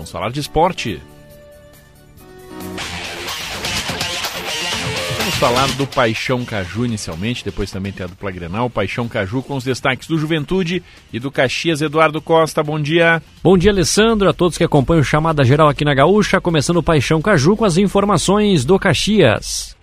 Vamos falar de esporte. Vamos falar do Paixão Caju inicialmente, depois também tem a dupla Grenal, Paixão Caju com os destaques do Juventude e do Caxias Eduardo Costa. Bom dia. Bom dia, Alessandro, a todos que acompanham o Chamada Geral aqui na Gaúcha, começando o Paixão Caju com as informações do Caxias.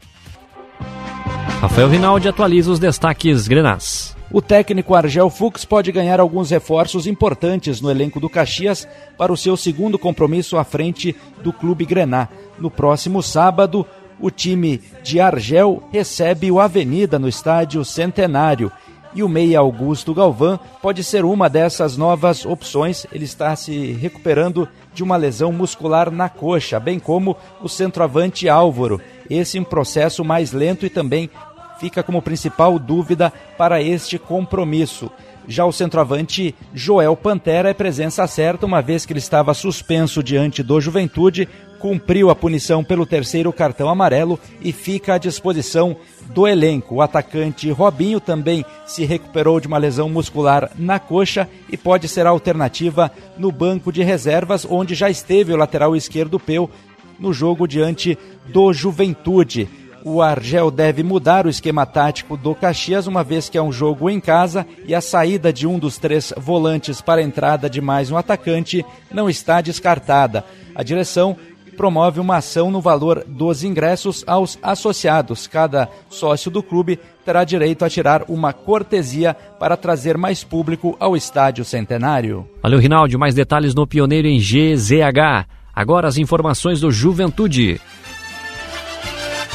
Rafael Rinaldi atualiza os destaques Grenás. O técnico Argel Fux pode ganhar alguns reforços importantes no elenco do Caxias para o seu segundo compromisso à frente do Clube Grená. No próximo sábado, o time de Argel recebe o Avenida no estádio Centenário. E o meia Augusto Galvão pode ser uma dessas novas opções. Ele está se recuperando de uma lesão muscular na coxa, bem como o centroavante Álvaro. Esse em processo mais lento e também fica como principal dúvida para este compromisso. Já o centroavante Joel Pantera é presença certa, uma vez que ele estava suspenso diante do Juventude, cumpriu a punição pelo terceiro cartão amarelo e fica à disposição do elenco. O atacante Robinho também se recuperou de uma lesão muscular na coxa e pode ser alternativa no banco de reservas, onde já esteve o lateral esquerdo Peu no jogo diante do Juventude o Argel deve mudar o esquema tático do Caxias, uma vez que é um jogo em casa e a saída de um dos três volantes para a entrada de mais um atacante não está descartada. A direção promove uma ação no valor dos ingressos aos associados. Cada sócio do clube terá direito a tirar uma cortesia para trazer mais público ao estádio centenário. Valeu, Rinaldi. Mais detalhes no Pioneiro em GZH. Agora as informações do Juventude.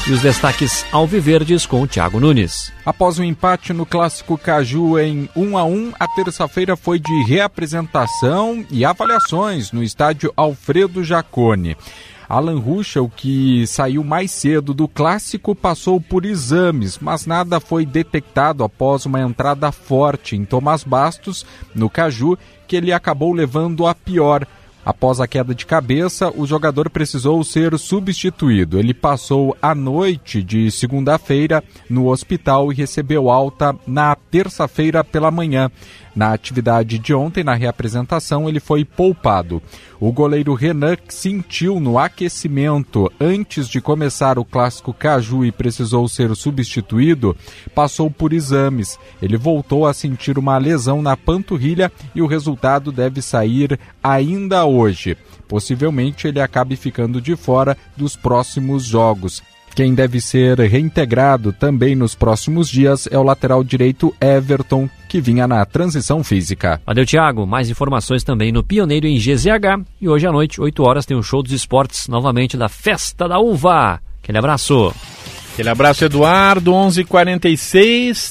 E os destaques alviverdes com o Thiago Nunes. Após o um empate no clássico Caju em 1 a 1, a terça-feira foi de reapresentação e avaliações no estádio Alfredo Jacone. Alan Ruschel, que saiu mais cedo do clássico, passou por exames, mas nada foi detectado após uma entrada forte em Tomás Bastos, no Caju, que ele acabou levando a pior. Após a queda de cabeça, o jogador precisou ser substituído. Ele passou a noite de segunda-feira no hospital e recebeu alta na terça-feira pela manhã. Na atividade de ontem, na reapresentação, ele foi poupado. O goleiro Renan sentiu no aquecimento antes de começar o clássico Caju e precisou ser substituído, passou por exames. Ele voltou a sentir uma lesão na panturrilha e o resultado deve sair ainda hoje. Possivelmente ele acabe ficando de fora dos próximos jogos. Quem deve ser reintegrado também nos próximos dias é o lateral direito Everton, que vinha na transição física. Valeu, Thiago. Mais informações também no Pioneiro em GZH. E hoje à noite, 8 horas, tem o um show dos esportes novamente da Festa da Uva. Aquele abraço. Aquele abraço, Eduardo, 11:46.